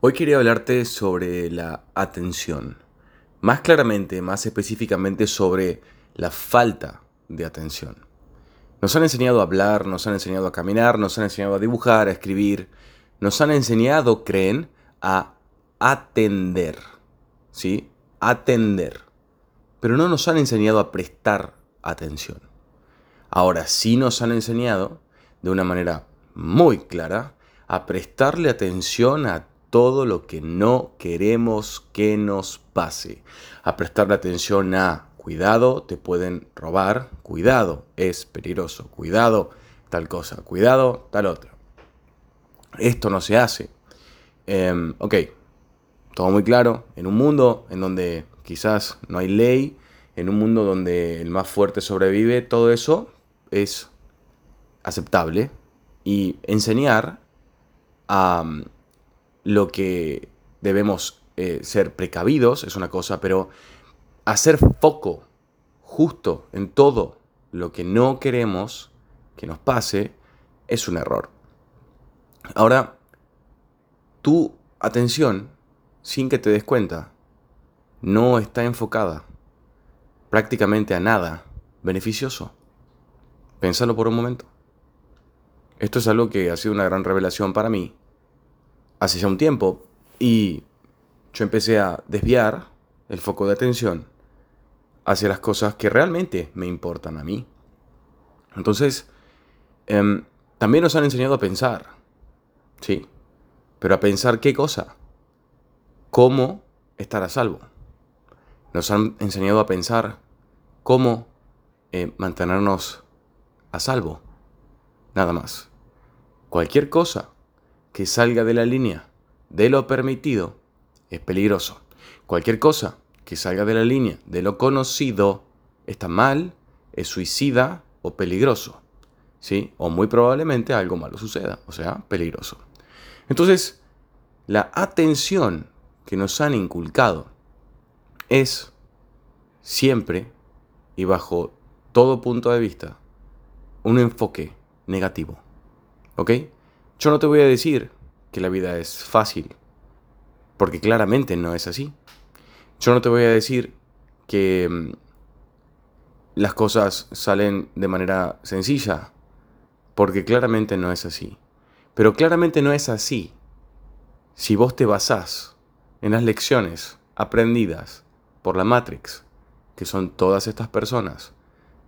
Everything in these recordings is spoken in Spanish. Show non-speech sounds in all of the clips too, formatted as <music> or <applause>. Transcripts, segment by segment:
Hoy quería hablarte sobre la atención. Más claramente, más específicamente sobre la falta de atención. Nos han enseñado a hablar, nos han enseñado a caminar, nos han enseñado a dibujar, a escribir. Nos han enseñado, creen, a atender. ¿Sí? Atender. Pero no nos han enseñado a prestar atención. Ahora sí nos han enseñado, de una manera muy clara, a prestarle atención a todo lo que no queremos que nos pase. A prestarle atención a cuidado, te pueden robar, cuidado, es peligroso, cuidado, tal cosa, cuidado, tal otra. Esto no se hace. Em, ok, todo muy claro, en un mundo en donde quizás no hay ley, en un mundo donde el más fuerte sobrevive, todo eso es aceptable. Y enseñar a lo que debemos eh, ser precavidos es una cosa, pero hacer foco justo en todo lo que no queremos que nos pase es un error. Ahora, tu atención, sin que te des cuenta, no está enfocada prácticamente a nada beneficioso. Pénsalo por un momento. Esto es algo que ha sido una gran revelación para mí hace ya un tiempo y yo empecé a desviar el foco de atención hacia las cosas que realmente me importan a mí. Entonces, em, también nos han enseñado a pensar, ¿sí? Pero a pensar qué cosa, cómo estar a salvo. Nos han enseñado a pensar cómo eh, mantenernos a salvo. Nada más. Cualquier cosa que salga de la línea de lo permitido es peligroso. Cualquier cosa que salga de la línea de lo conocido está mal, es suicida o peligroso. ¿Sí? O muy probablemente algo malo suceda, o sea, peligroso. Entonces, la atención que nos han inculcado es siempre y bajo todo punto de vista un enfoque negativo. ¿Ok? Yo no te voy a decir que la vida es fácil, porque claramente no es así. Yo no te voy a decir que mm, las cosas salen de manera sencilla, porque claramente no es así. Pero claramente no es así si vos te basás en las lecciones aprendidas por la Matrix, que son todas estas personas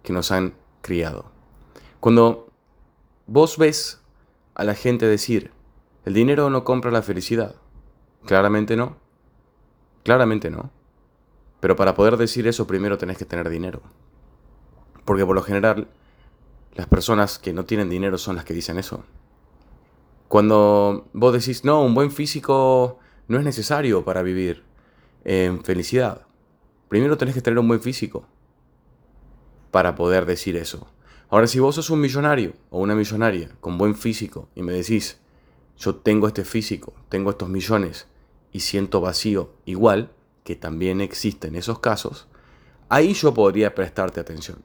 que nos han criado. Cuando vos ves a la gente decir, el dinero no compra la felicidad. Claramente no. Claramente no. Pero para poder decir eso primero tenés que tener dinero. Porque por lo general las personas que no tienen dinero son las que dicen eso. Cuando vos decís, no, un buen físico no es necesario para vivir en felicidad. Primero tenés que tener un buen físico para poder decir eso. Ahora, si vos sos un millonario o una millonaria con buen físico y me decís, yo tengo este físico, tengo estos millones y siento vacío igual, que también existen esos casos, ahí yo podría prestarte atención.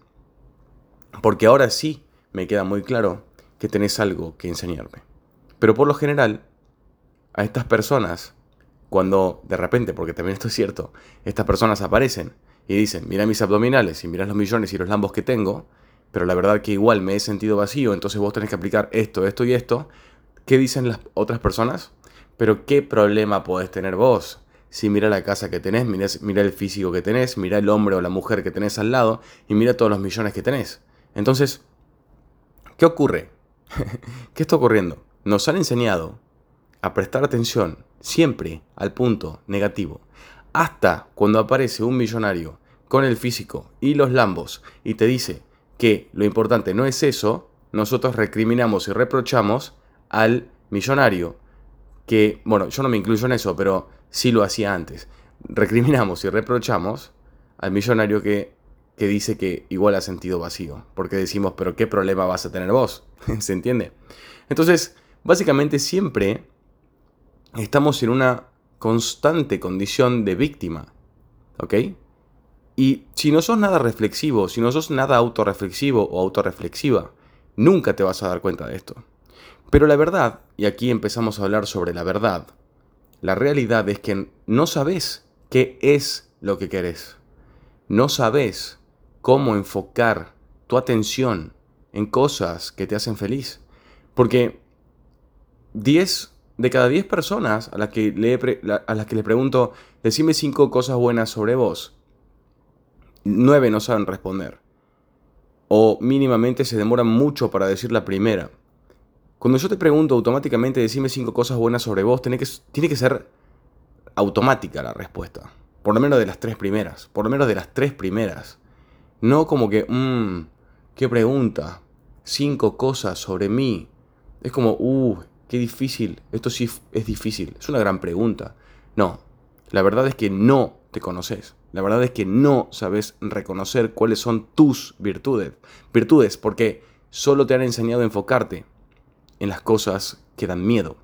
Porque ahora sí me queda muy claro que tenés algo que enseñarme. Pero por lo general, a estas personas, cuando de repente, porque también esto es cierto, estas personas aparecen y dicen, mira mis abdominales y mira los millones y los lambos que tengo, pero la verdad que igual me he sentido vacío, entonces vos tenés que aplicar esto, esto y esto. ¿Qué dicen las otras personas? Pero ¿qué problema podés tener vos? Si mira la casa que tenés, mira, el físico que tenés, mira el hombre o la mujer que tenés al lado y mira todos los millones que tenés. Entonces, ¿qué ocurre? <laughs> ¿Qué está ocurriendo? Nos han enseñado a prestar atención siempre al punto negativo. Hasta cuando aparece un millonario con el físico y los lambos y te dice, que lo importante no es eso, nosotros recriminamos y reprochamos al millonario, que, bueno, yo no me incluyo en eso, pero sí lo hacía antes. Recriminamos y reprochamos al millonario que, que dice que igual ha sentido vacío, porque decimos, pero ¿qué problema vas a tener vos? <laughs> ¿Se entiende? Entonces, básicamente siempre estamos en una constante condición de víctima, ¿ok? Y si no sos nada reflexivo, si no sos nada autorreflexivo o autorreflexiva, nunca te vas a dar cuenta de esto. Pero la verdad, y aquí empezamos a hablar sobre la verdad, La realidad es que no sabes qué es lo que querés. No sabes cómo enfocar tu atención en cosas que te hacen feliz. Porque 10 de cada 10 personas a las, que le, a las que le pregunto, decime 5 cosas buenas sobre vos, 9 no saben responder. O mínimamente se demoran mucho para decir la primera. Cuando yo te pregunto automáticamente, decime 5 cosas buenas sobre vos, tiene que, tiene que ser automática la respuesta. Por lo menos de las tres primeras. Por lo menos de las tres primeras. No como que, mmm, qué pregunta. Cinco cosas sobre mí. Es como, uh, qué difícil. Esto sí es difícil. Es una gran pregunta. No, la verdad es que no te conoces. La verdad es que no sabes reconocer cuáles son tus virtudes. Virtudes, porque solo te han enseñado a enfocarte en las cosas que dan miedo.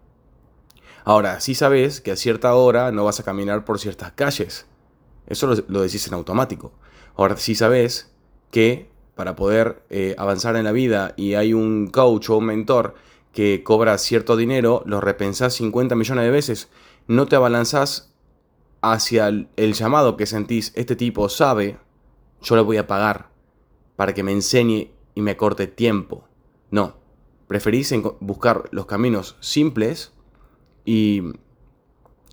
Ahora, sí sabes que a cierta hora no vas a caminar por ciertas calles. Eso lo, decís en automático. Ahora sí sabes que para poder eh, avanzar en la vida y hay un coach o un mentor que cobra cierto dinero, lo repensás 50 millones de veces, no te abalanzás hacia el, llamado que sentís, este tipo sabe, yo le voy a pagar para que me enseñe y me corte tiempo. No, preferís buscar los caminos simples y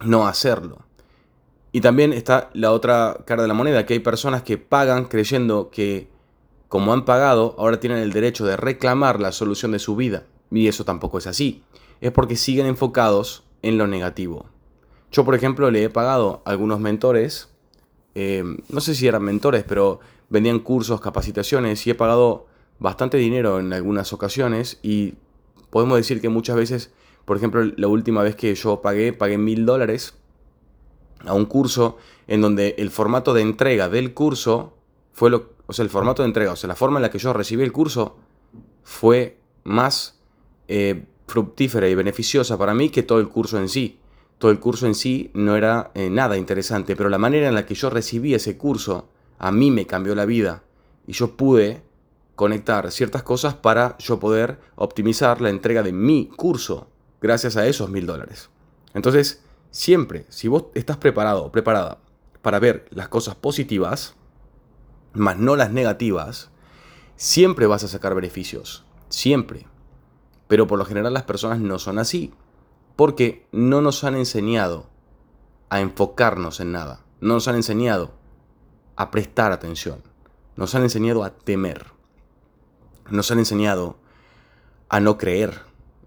no hacerlo. Y también está la otra cara de la moneda, que hay personas que pagan creyendo que como han pagado, ahora tienen el derecho de reclamar la solución de su vida. Y eso tampoco es así. Es porque siguen enfocados en lo negativo. Yo, por ejemplo, le he pagado a algunos mentores, eh, no sé si eran mentores, pero vendían cursos, capacitaciones, y he pagado bastante dinero en algunas ocasiones y podemos decir que muchas veces, por ejemplo, la última vez que yo pagué, pagué mil dólares a un curso en donde el formato de entrega del curso fue lo, o sea, el formato de entrega, o sea, la forma en la que yo recibí el curso fue más eh, fructífera y beneficiosa para mí que todo el curso en sí. Todo el curso en sí no era eh, nada interesante, pero la manera en la que yo recibí ese curso a mí me cambió la vida y yo pude conectar ciertas cosas para yo poder optimizar la entrega de mi curso gracias a esos mil dólares. Entonces, Siempre, si vos estás preparado o preparada para ver las cosas positivas, más no las negativas, siempre vas a sacar beneficios. Siempre. Pero por lo general las personas no son así. Porque no nos han enseñado a enfocarnos en nada. No nos han enseñado a prestar atención. Nos han enseñado a temer. Nos han enseñado a no creer.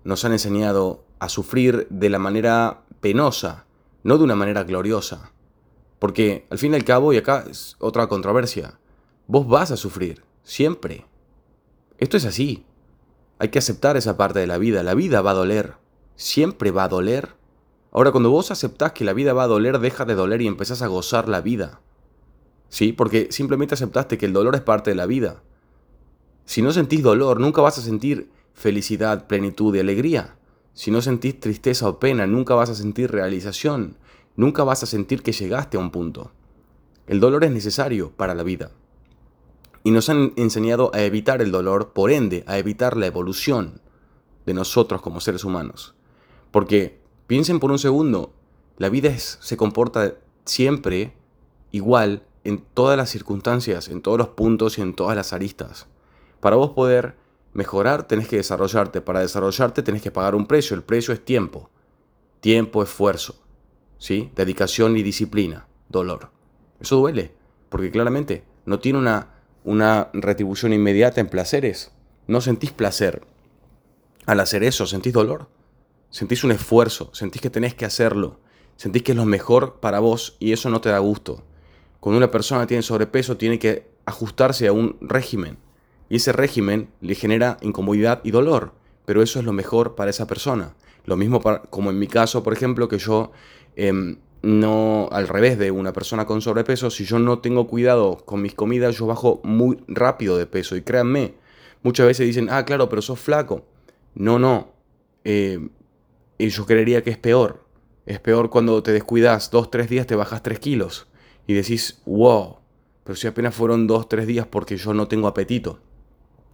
Nos han enseñado a sufrir de la manera penosa, no de una manera gloriosa. Porque al fin y al cabo, y acá es otra controversia, vos vas a sufrir, siempre. Esto es así. Hay que aceptar esa parte de la vida. La vida va a doler. Siempre va a doler. Ahora, cuando vos aceptás que la vida va a doler, deja de doler y empezás a gozar la vida. ¿Sí? Porque simplemente aceptaste que el dolor es parte de la vida. Si no sentís dolor, nunca vas a sentir felicidad, plenitud y alegría. Si no sentís tristeza o pena, nunca vas a sentir realización, nunca vas a sentir que llegaste a un punto. El dolor es necesario para la vida. Y nos han enseñado a evitar el dolor, por ende, a evitar la evolución de nosotros como seres humanos. Porque, piensen por un segundo, la vida se comporta siempre igual en todas las circunstancias, en todos los puntos y en todas las aristas. Para vos poder mejorar tenés que desarrollarte. Para desarrollarte tenés que pagar un precio. El precio es tiempo. Tiempo, esfuerzo. ¿Sí? Dedicación y disciplina. Dolor. Eso duele. Porque claramente no tiene una, una retribución inmediata en placeres. No sentís placer al hacer eso. Sentís dolor. Sentís un esfuerzo. Sentís que tenés que hacerlo. Sentís que es lo mejor para vos y eso no te da gusto. Cuando una persona tiene sobrepeso tiene que ajustarse a un régimen y ese régimen le genera incomodidad y dolor, pero eso es lo mejor para esa persona. Lo mismo como en mi caso, por ejemplo, que yo em, no, al revés de una persona con sobrepeso, si yo no tengo cuidado con mis comidas, yo bajo muy rápido de peso. Y créanme, muchas veces dicen, ah, claro, pero sos flaco. No, no. Eh, y yo creería que es peor. Es peor cuando te descuidas dos, tres días, te bajas tres kilos. Y decís, wow, pero si apenas fueron dos, tres días porque yo no tengo apetito.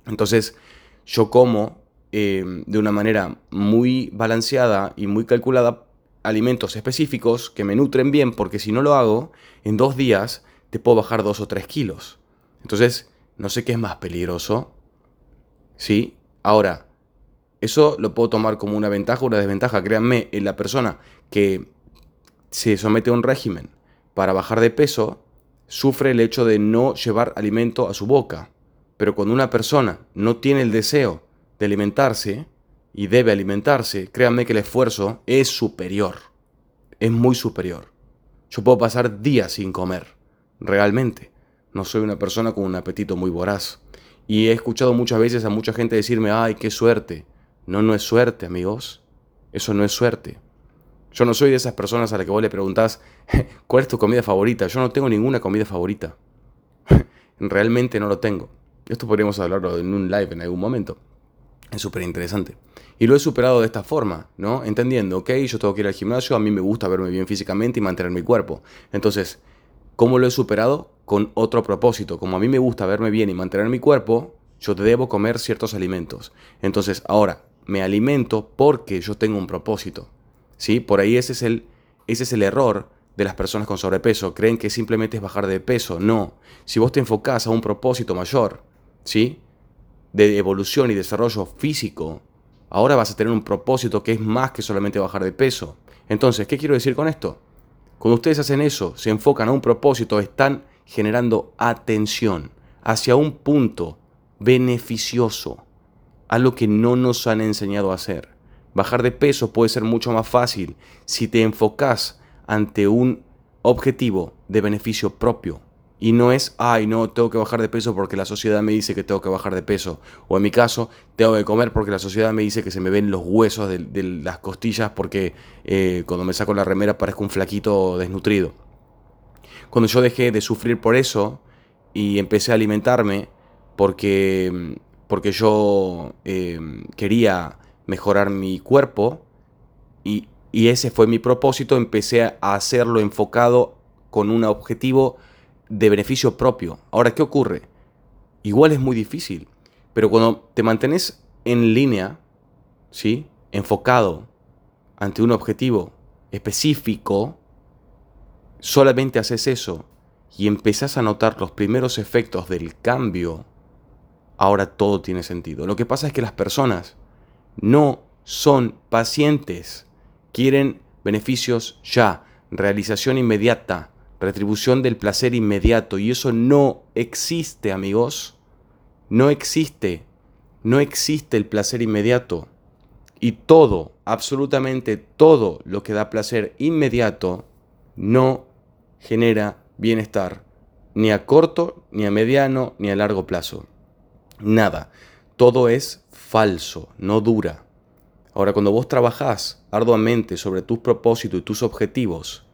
Entonces yo como em, de una manera muy balanceada y muy calculada alimentos específicos que me nutren bien, porque si no lo hago, en dos días te puedo bajar dos o tres kilos. Entonces, no sé qué es más peligroso. ¿Sí? Ahora, eso lo puedo tomar como una ventaja o una desventaja. Créanme, en la persona que se somete a un régimen para bajar de peso, sufre el hecho de no llevar alimento a su boca. Pero cuando una persona no tiene el deseo de alimentarse y debe alimentarse, créanme que el esfuerzo es superior. Es muy superior. Yo puedo pasar días sin comer, realmente. No soy una persona con un apetito muy voraz. Y he escuchado muchas veces a mucha gente decirme, ay, qué suerte. No, no es suerte, amigos. Eso no es suerte. Yo no soy de esas personas a las que vos le preguntás, <laughs> ¿cuál es tu comida favorita? Yo no tengo ninguna comida favorita. <laughs> Realmente no lo tengo. Esto podríamos hablarlo en un live en algún momento. Es súper interesante. Y lo he superado de esta forma, ¿no? Entendiendo, ok, yo tengo que ir al gimnasio, a mí me gusta verme bien físicamente y mantener mi cuerpo. Entonces, ¿cómo lo he superado? Con otro propósito. Como a mí me gusta verme bien y mantener mi cuerpo, yo debo comer ciertos alimentos. Entonces, ahora, me alimento porque yo tengo un propósito. ¿Sí? Por ahí ese es el, ese es el error de las personas con sobrepeso. Creen que simplemente es bajar de peso. No. Si vos te enfocás a un propósito mayor, ¿sí? De evolución y desarrollo físico, ahora vas a tener un propósito que es más que solamente bajar de peso. Entonces, ¿qué quiero decir con esto? Cuando ustedes hacen eso, se enfocan a un propósito, están generando atención hacia un punto beneficioso, a lo que no nos han enseñado a hacer. Bajar de peso puede ser mucho más fácil si te enfocas ante un objetivo de beneficio propio. Y no es, ay, no, tengo que bajar de peso porque la sociedad me dice que tengo que bajar de peso. O en mi caso, tengo que comer porque la sociedad me dice que se me ven los huesos de, las costillas porque eh, cuando me saco la remera parezco un flaquito desnutrido. Cuando yo dejé de sufrir por eso y empecé a alimentarme porque, porque yo eh, quería mejorar mi cuerpo y, y ese fue mi propósito, empecé a hacerlo enfocado con un objetivo de beneficio propio. Ahora, ¿qué ocurre? Igual es muy difícil, pero cuando te mantienes en línea, ¿sí? Enfocado ante un objetivo específico, solamente haces eso y empezás a notar los primeros efectos del cambio, ahora todo tiene sentido. Lo que pasa es que las personas no son pacientes quieren beneficios ya, realización inmediata, retribución del placer inmediato. Y eso no existe, amigos. No existe. No existe el placer inmediato. Y todo, absolutamente todo lo que da placer inmediato, no genera bienestar, ni a corto, ni a mediano, ni a largo plazo. Nada. Todo es falso, no dura. Ahora, cuando vos trabajás arduamente sobre tus propósitos y tus objetivos,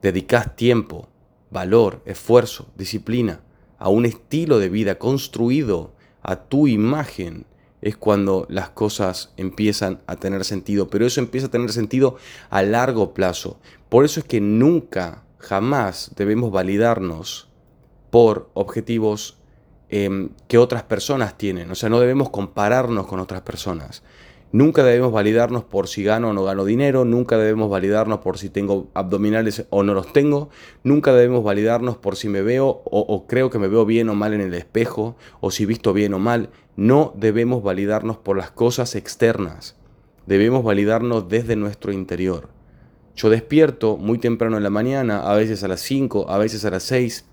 dedicás tiempo, valor, esfuerzo, disciplina a un estilo de vida construido a tu imagen, es cuando las cosas empiezan a tener sentido. Pero eso empieza a tener sentido a largo plazo. Por eso es que nunca, jamás debemos validarnos por objetivos em, que otras personas tienen. O sea, no debemos compararnos con otras personas. Nunca debemos validarnos por si gano o no gano dinero, nunca debemos validarnos por si tengo abdominales o no los tengo, nunca debemos validarnos por si me veo o, o, creo que me veo bien o mal en el espejo, o si visto bien o mal. No debemos validarnos por las cosas externas, debemos validarnos desde nuestro interior. Yo despierto muy temprano en la mañana, a veces a las 5, a veces a las 6,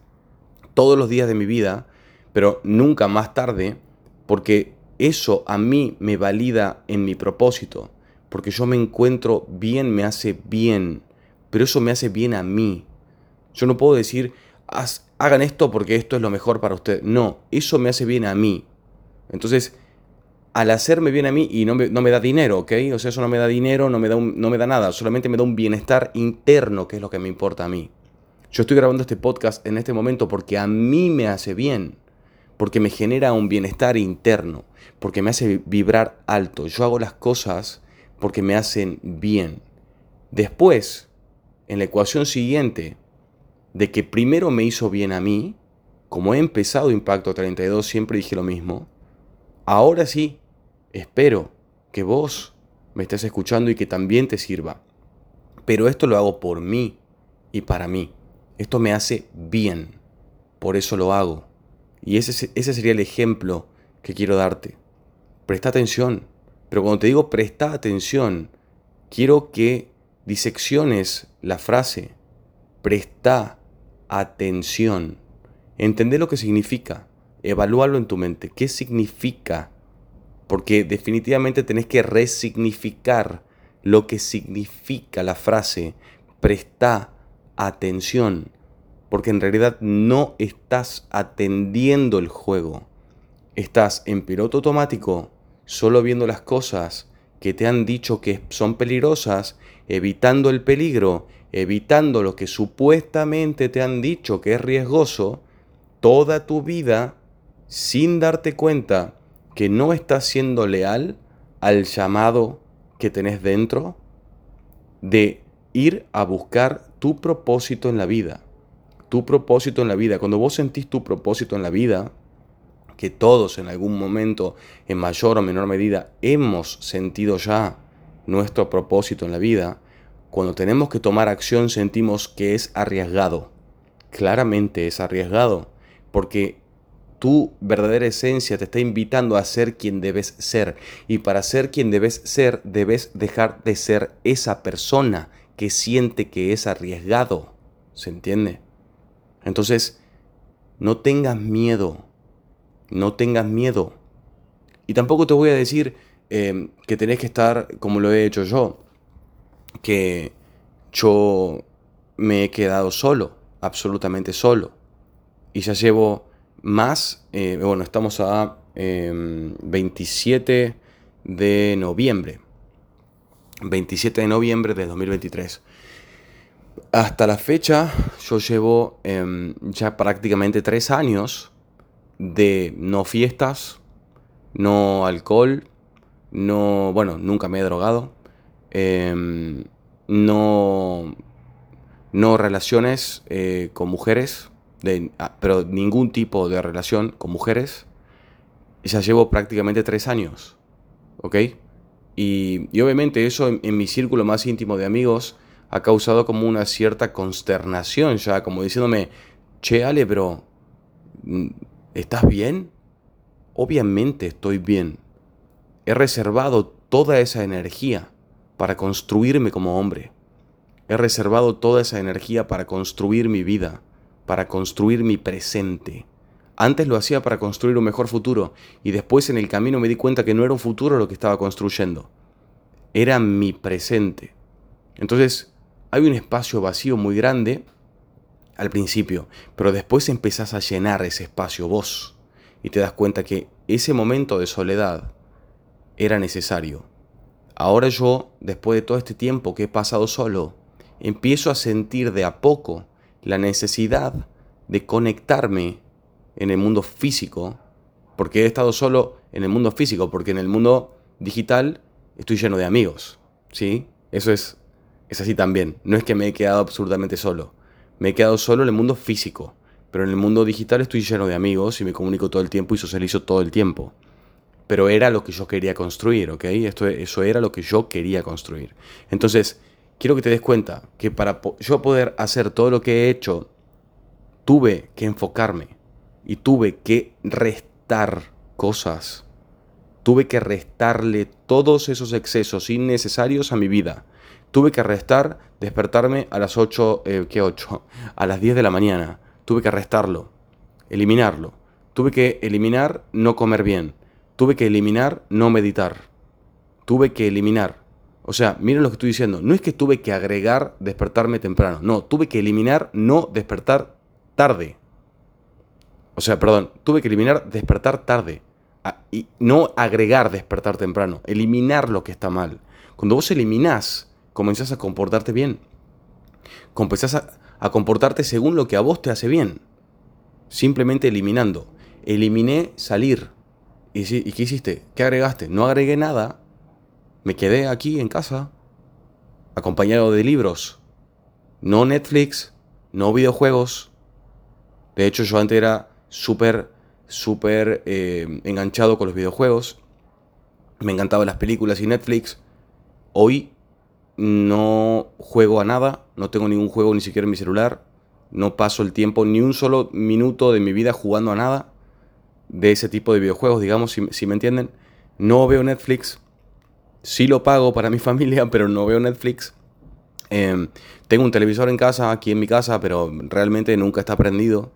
todos los días de mi vida, pero nunca más tarde, porque eso a mí me valida en mi propósito, porque yo me encuentro bien, me hace bien, pero eso me hace bien a mí. Yo no puedo decir, hagan esto porque esto es lo mejor para ustedes. No, eso me hace bien a mí. Entonces, al hacerme bien a mí y no me, no me da dinero, ¿ok? O sea, eso no me da dinero, no me da, no me da nada, solamente me da un bienestar interno, que es lo que me importa a mí. Yo estoy grabando este podcast en este momento porque a mí me hace bien porque me genera un bienestar interno, porque me hace vibrar alto. Yo hago las cosas porque me hacen bien. Después, en la ecuación siguiente, de que primero me hizo bien a mí, como he empezado Impacto 32, siempre dije lo mismo, ahora sí, espero que vos me estés escuchando y que también te sirva. Pero esto lo hago por mí y para mí. Esto me hace bien. Por eso lo hago. Y ese, ese sería el ejemplo que quiero darte. Presta atención. Pero cuando te digo presta atención, quiero que disecciones la frase. Presta atención. Entender lo que significa. Evalúalo en tu mente. ¿Qué significa? Porque definitivamente tenés que resignificar lo que significa la frase. Presta atención. Porque en realidad no estás atendiendo el juego. Estás en piloto automático, solo viendo las cosas que te han dicho que son peligrosas, evitando el peligro evitando lo que supuestamente te han dicho que es riesgoso, toda tu vida sin darte cuenta que no estás siendo leal al llamado que tenés dentro de ir a buscar tu propósito en la vida. Tu propósito en la vida. Cuando vos sentís tu propósito en la vida, que todos en algún momento, en mayor o menor medida, hemos sentido ya nuestro propósito en la vida, cuando tenemos que tomar acción sentimos que es arriesgado. Claramente es arriesgado, porque tu verdadera esencia te está invitando a ser quien debes ser. Y para ser quien debes ser, debes dejar de ser esa persona que siente que es arriesgado. ¿Se entiende? Entonces, no tengas miedo. No tengas miedo. Y tampoco te voy a decir eh, que tenés que estar como lo he hecho yo que yo me he quedado solo, absolutamente solo. Y ya llevo más, eh, bueno, estamos a 27 em, de noviembre. 27 de noviembre de 2023. Hasta la fecha yo llevo em, ya prácticamente tres años de no fiestas, no alcohol, no, bueno, nunca me he drogado, Em, no, no relaciones eh, con mujeres, de, ah, pero ningún tipo de relación con mujeres. Ya llevo prácticamente tres años, ¿ok? Y, obviamente eso en, mi círculo más íntimo de amigos ha causado como una cierta consternación ya, como diciéndome, che Ale, pero mm, ¿estás bien? Obviamente estoy bien. He reservado toda esa energía para construirme como hombre. He reservado toda esa energía para construir mi vida, para construir mi presente. Antes lo hacía para construir un mejor futuro y después en el camino me di cuenta que no era un futuro lo que estaba construyendo. Era mi presente. Entonces hay un espacio vacío muy grande al principio, pero después empezás a llenar ese espacio vos y te das cuenta que ese momento de soledad era necesario Ahora yo, después de todo este tiempo que he pasado solo, empiezo a sentir de a poco la necesidad de conectarme en el mundo físico, porque he estado solo en el mundo físico, porque en el mundo digital estoy lleno de amigos, ¿sí? Eso es, es así también. No es que me he quedado absolutamente solo. Me he quedado solo en el mundo físico, pero en el mundo digital estoy lleno de amigos y me comunico todo el tiempo y socializo todo el tiempo pero era lo que yo quería construir, ¿ok? Esto, eso era lo que yo quería construir. Entonces, quiero que te des cuenta que para yo poder hacer todo lo que he hecho, tuve que enfocarme y tuve que restar cosas. Tuve que restarle todos esos excesos innecesarios a mi vida. Tuve que restar despertarme a las 8, eh, ¿qué 8? A las 10 de la mañana. Tuve que restarlo, eliminarlo. Tuve que eliminar no comer bien Tuve que eliminar no meditar. Tuve que eliminar. O sea, miren lo que estoy diciendo. No es que tuve que agregar despertarme temprano. No, tuve que eliminar no despertar tarde. O sea, perdón, tuve que eliminar despertar tarde. Y no agregar despertar temprano. Eliminar lo que está mal. Cuando vos eliminás, comenzás a comportarte bien. Comenzás a, comportarte según lo que a vos te hace bien. Simplemente eliminando. Eliminé salir ¿Y, qué hiciste? ¿Qué agregaste? No agregué nada. Me quedé aquí en casa, acompañado de libros. No Netflix, no videojuegos. De hecho, yo antes era súper, súper eh, enganchado con los videojuegos. Me encantaban las películas y Netflix. Hoy no juego a nada, no tengo ningún juego ni siquiera en mi celular, no paso el tiempo ni un solo minuto de mi vida jugando a nada de ese tipo de videojuegos, digamos, si, me entienden. No veo Netflix, sí lo pago para mi <laughs> familia, pero no veo Netflix. Em, tengo un televisor en casa, aquí en mi casa, pero realmente nunca está prendido.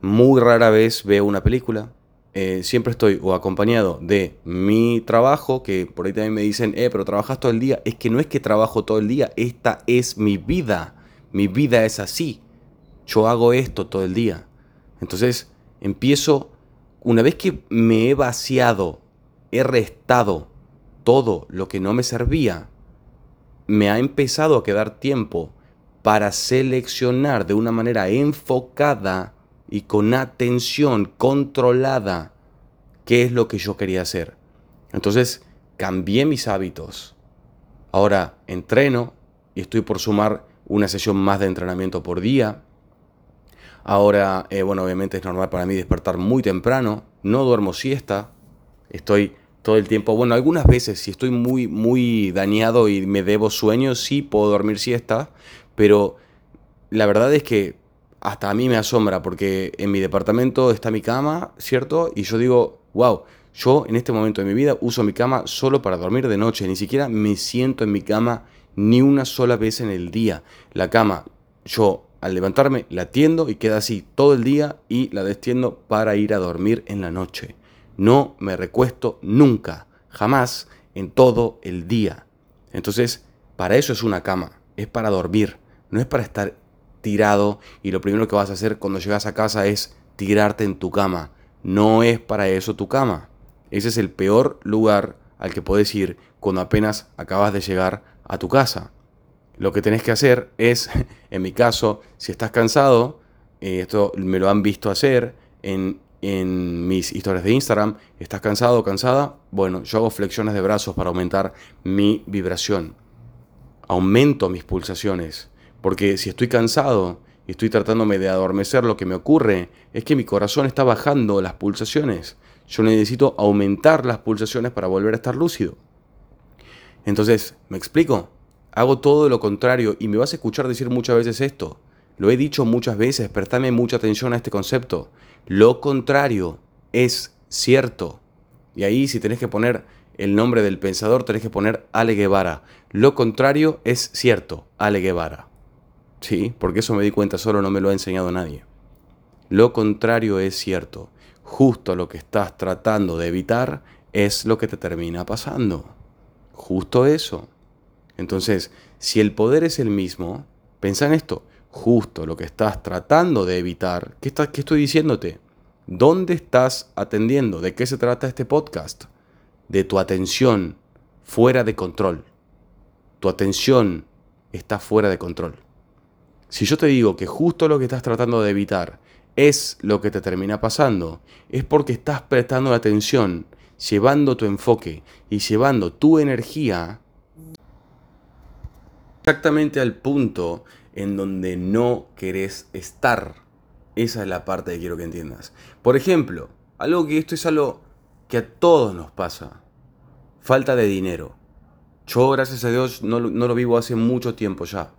Muy rara vez veo una película. Eh, siempre estoy acompañado de mi trabajo, que por ahí también me dicen, eh, pero trabajas todo el día. Es que no es que trabajo todo el día, esta es mi vida. Mi vida es así. Yo hago esto todo el día. Entonces empiezo, una vez que me he vaciado, he restado todo lo que no me servía, me ha empezado a quedar tiempo para seleccionar de una manera enfocada y con atención controlada qué es lo que yo quería hacer. Entonces cambié mis hábitos. Ahora entreno y estoy por sumar una sesión más de entrenamiento por día. Ahora, eh, bueno, obviamente es normal para mí despertar muy temprano. No duermo siesta. Estoy todo el tiempo. Bueno, algunas veces si estoy muy, muy dañado y me debo sueño, sí puedo dormir siesta. Pero la verdad es que hasta a mí me asombra porque en mi departamento está mi cama, ¿cierto? Y yo digo, wow, yo en este momento de mi vida uso mi cama solo para dormir de noche, ni siquiera me siento en mi cama ni una sola vez en el día. La cama, yo al levantarme la tiendo y queda así todo el día y la destiendo para ir a dormir en la noche. No me recuesto nunca, jamás, en todo el día. Entonces, para eso es una cama, es para dormir, no es para estar tirado y lo primero que vas a hacer cuando llegas a casa es tirarte en tu cama. No es para eso tu cama. Ese es el peor lugar al que puedes ir cuando apenas acabas de llegar a tu casa. Lo que tenés que hacer es, <laughs> en mi caso, si estás cansado, eh, esto me lo han visto hacer en, en mis historias de Instagram, estás cansado o cansada, bueno, yo hago flexiones de brazos para aumentar mi vibración. Aumento mis pulsaciones porque si estoy cansado y estoy tratándome de adormecer, lo que me ocurre es que mi corazón está bajando las pulsaciones. Yo necesito aumentar las pulsaciones para volver a estar lúcido. Entonces, ¿me explico? Hago todo lo contrario y me vas a escuchar decir muchas veces esto. Lo he dicho muchas veces, prestame mucha atención a este concepto. Lo contrario es cierto. Y ahí si tenés que poner el nombre del pensador, tenés que poner Ale Guevara. Lo contrario es cierto, Ale Guevara. Sí, porque eso me di cuenta solo, no me lo ha enseñado nadie. Lo contrario es cierto. Justo lo que estás tratando de evitar es lo que te termina pasando. Justo eso. Entonces, si el poder es el mismo, pensa en esto. Justo lo que estás tratando de evitar, ¿qué, qué estoy diciéndote? ¿Dónde estás atendiendo? ¿De qué se trata este podcast? De tu atención fuera de control. Tu atención está fuera de control. Si yo te digo que justo lo que estás tratando de evitar es lo que te termina pasando, es porque estás prestando atención, llevando tu enfoque y llevando tu energía exactamente al punto en donde no querés estar. Esa es la parte que quiero que entiendas. Por ejemplo, algo que esto es algo que a todos nos pasa. Falta de dinero. Yo, gracias a Dios, no, no lo vivo hace mucho tiempo ya.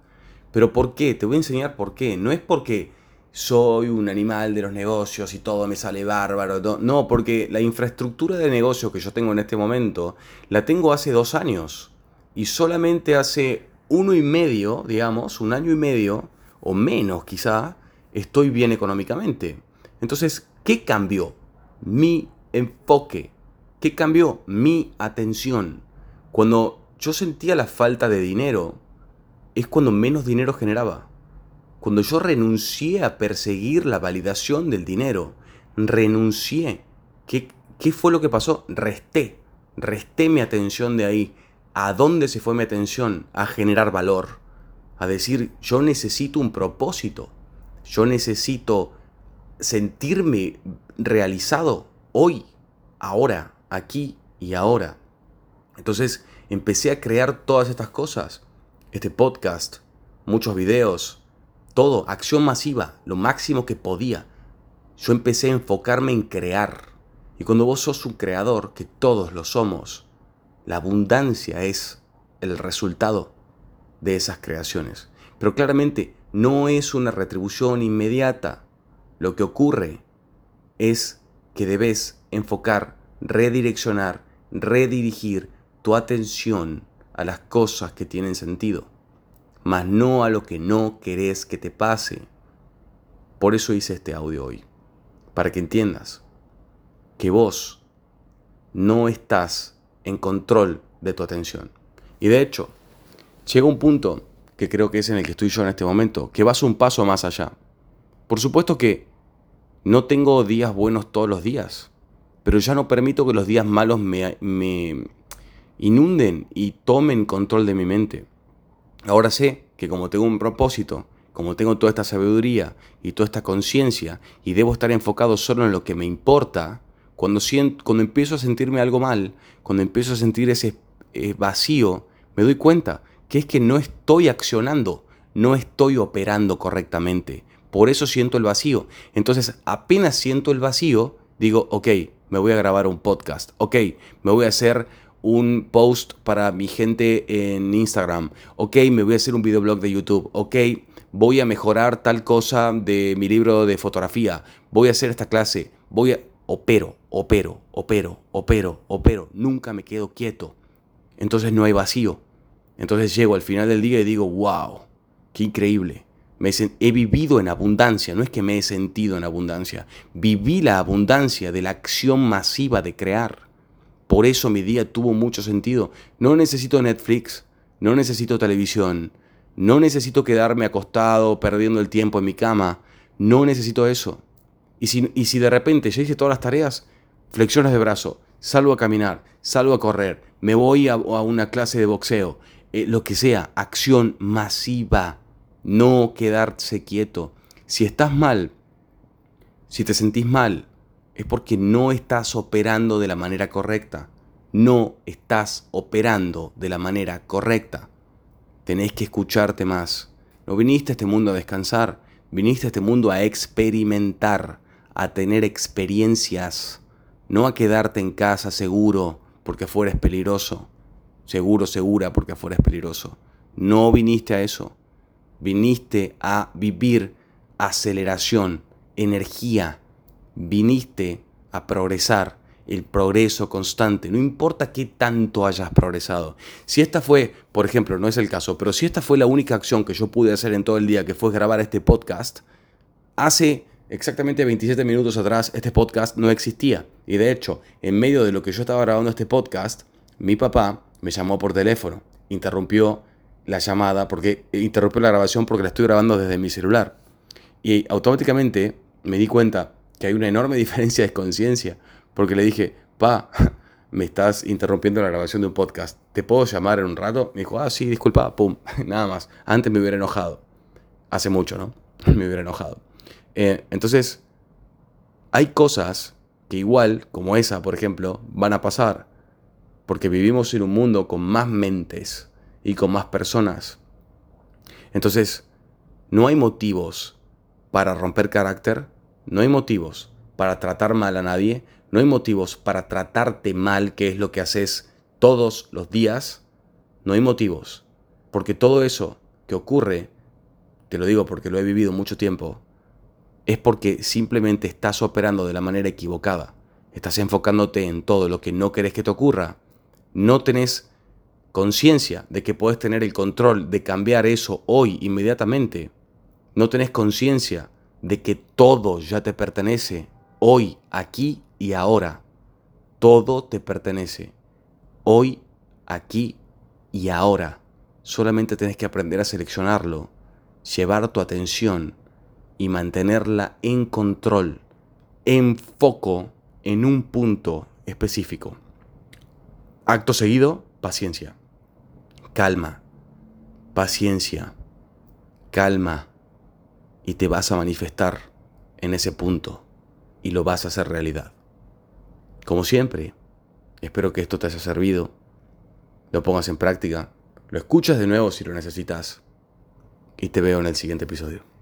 Pero ¿por qué? Te voy a enseñar por qué. No es porque soy un animal de los negocios y todo me sale bárbaro. No, porque la infraestructura de negocio que yo tengo en este momento la tengo hace dos años. Y solamente hace uno y medio, digamos, un año y medio, o menos quizá, estoy bien económicamente. Entonces, ¿qué cambió? Mi enfoque. ¿Qué cambió? Mi atención. Cuando yo sentía la falta de dinero, es cuando menos dinero generaba. Cuando yo renuncié a perseguir la validación del dinero, renuncié. ¿Qué, ¿Qué fue lo que pasó? Resté. Resté mi atención de ahí. ¿A dónde se fue mi atención? A generar valor. A decir, yo necesito un propósito. Yo necesito sentirme realizado hoy, ahora, aquí y ahora. Entonces empecé a crear todas estas cosas este podcast, muchos videos, todo, acción masiva, lo máximo que podía. Yo empecé a enfocarme en crear. Y cuando vos sos un creador, que todos lo somos, la abundancia es el resultado. de esas creaciones. Pero claramente no es una retribución inmediata. Lo que ocurre es que debes enfocar, redireccionar, redirigir tu atención a las cosas que tienen sentido, mas no a lo que no querés que te pase. Por eso hice este audio hoy, para que entiendas que vos no estás en control de tu atención. Y de hecho, llega un punto que creo que es en el que estoy yo en este momento, que vas un paso más allá. Por supuesto que no tengo días buenos todos los días, pero ya no permito que los días malos me, me inunden y tomen control de mi mente. Ahora sé que como tengo un propósito, como tengo toda esta sabiduría y toda esta conciencia y debo estar enfocado solo en lo que me importa, cuando, siento, cuando empiezo a sentirme algo mal, cuando empiezo a sentir ese eh, vacío, me doy cuenta que es que no estoy accionando, no estoy operando correctamente. Por eso siento el vacío. Entonces, apenas siento el vacío, digo, ok, me voy a grabar un podcast, ok, me voy a hacer un post para mi gente en Instagram, ok, me voy a hacer un videoblog de YouTube, ok, voy a mejorar tal cosa de mi libro de fotografía, voy a hacer esta clase, voy a... Opero, opero, opero, opero, opero, nunca me quedo quieto. Entonces no hay vacío. Entonces llego al final del día y digo, wow, qué increíble. Me he vivido en abundancia, no es que me he sentido en abundancia, viví la abundancia de la acción masiva de crear. Por eso mi día tuvo mucho sentido. No necesito Netflix, no necesito televisión, no necesito quedarme acostado perdiendo el tiempo en mi cama, no necesito eso. Y si, de repente ya hice todas las tareas, flexiones de brazo, salgo a caminar, salgo a correr, me voy a, una clase de boxeo, eh, lo que sea, acción masiva, no quedarse quieto. Si estás mal, si te sentís mal, es porque no estás operando de la manera correcta. No estás operando de la manera correcta. Tenés que escucharte más. No viniste a este mundo a descansar, viniste a este mundo a experimentar, a tener experiencias, no a quedarte en casa seguro porque afuera es peligroso, seguro, segura porque afuera es peligroso. No viniste a eso, viniste a vivir aceleración, energía, viniste a progresar, el progreso constante, no importa qué tanto hayas progresado. Si esta fue, por ejemplo, no es el caso, pero si esta fue la única acción que yo pude hacer en todo el día, que fue grabar este podcast, hace exactamente 27 minutos atrás este podcast no existía. Y de hecho, en medio de lo que yo estaba grabando este podcast, mi papá me llamó por teléfono, interrumpió la llamada, porque interrumpió la grabación porque la estoy grabando desde mi celular. Y automáticamente me di cuenta que hay una enorme <laughs> diferencia de conciencia, porque le dije, pa, <laughs> me estás interrumpiendo la grabación de un podcast, ¿te puedo llamar en un rato? Me dijo, ah, sí, disculpa, pum, <laughs> nada más. Antes me hubiera enojado. Hace mucho, ¿no? me hubiera enojado. Eh, entonces, hay cosas que igual, como esa, por ejemplo, van a pasar, porque vivimos en un mundo con más mentes y con más personas. Entonces, no hay motivos para romper carácter no hay motivos para tratar mal a nadie, no hay motivos para tratarte mal, que es lo que haces todos los días, no hay motivos, porque todo eso que ocurre, te lo digo porque lo he vivido mucho tiempo, es porque simplemente estás operando de la manera equivocada, estás enfocándote en todo lo que no querés que te ocurra, no tenés conciencia de que puedes tener el control de cambiar eso hoy inmediatamente, no tenés conciencia de que todo ya te pertenece, hoy, aquí y ahora. Todo te pertenece, hoy, aquí y ahora. Solamente tienes que aprender a seleccionarlo, llevar tu atención y mantenerla en control, en foco, en un punto específico. Acto seguido, paciencia. Calma. Paciencia. Calma y te vas a manifestar en ese punto y lo vas a hacer realidad. Como siempre, espero que esto te haya servido, lo pongas en práctica, lo escuchas de nuevo si lo necesitas y te veo en el siguiente episodio.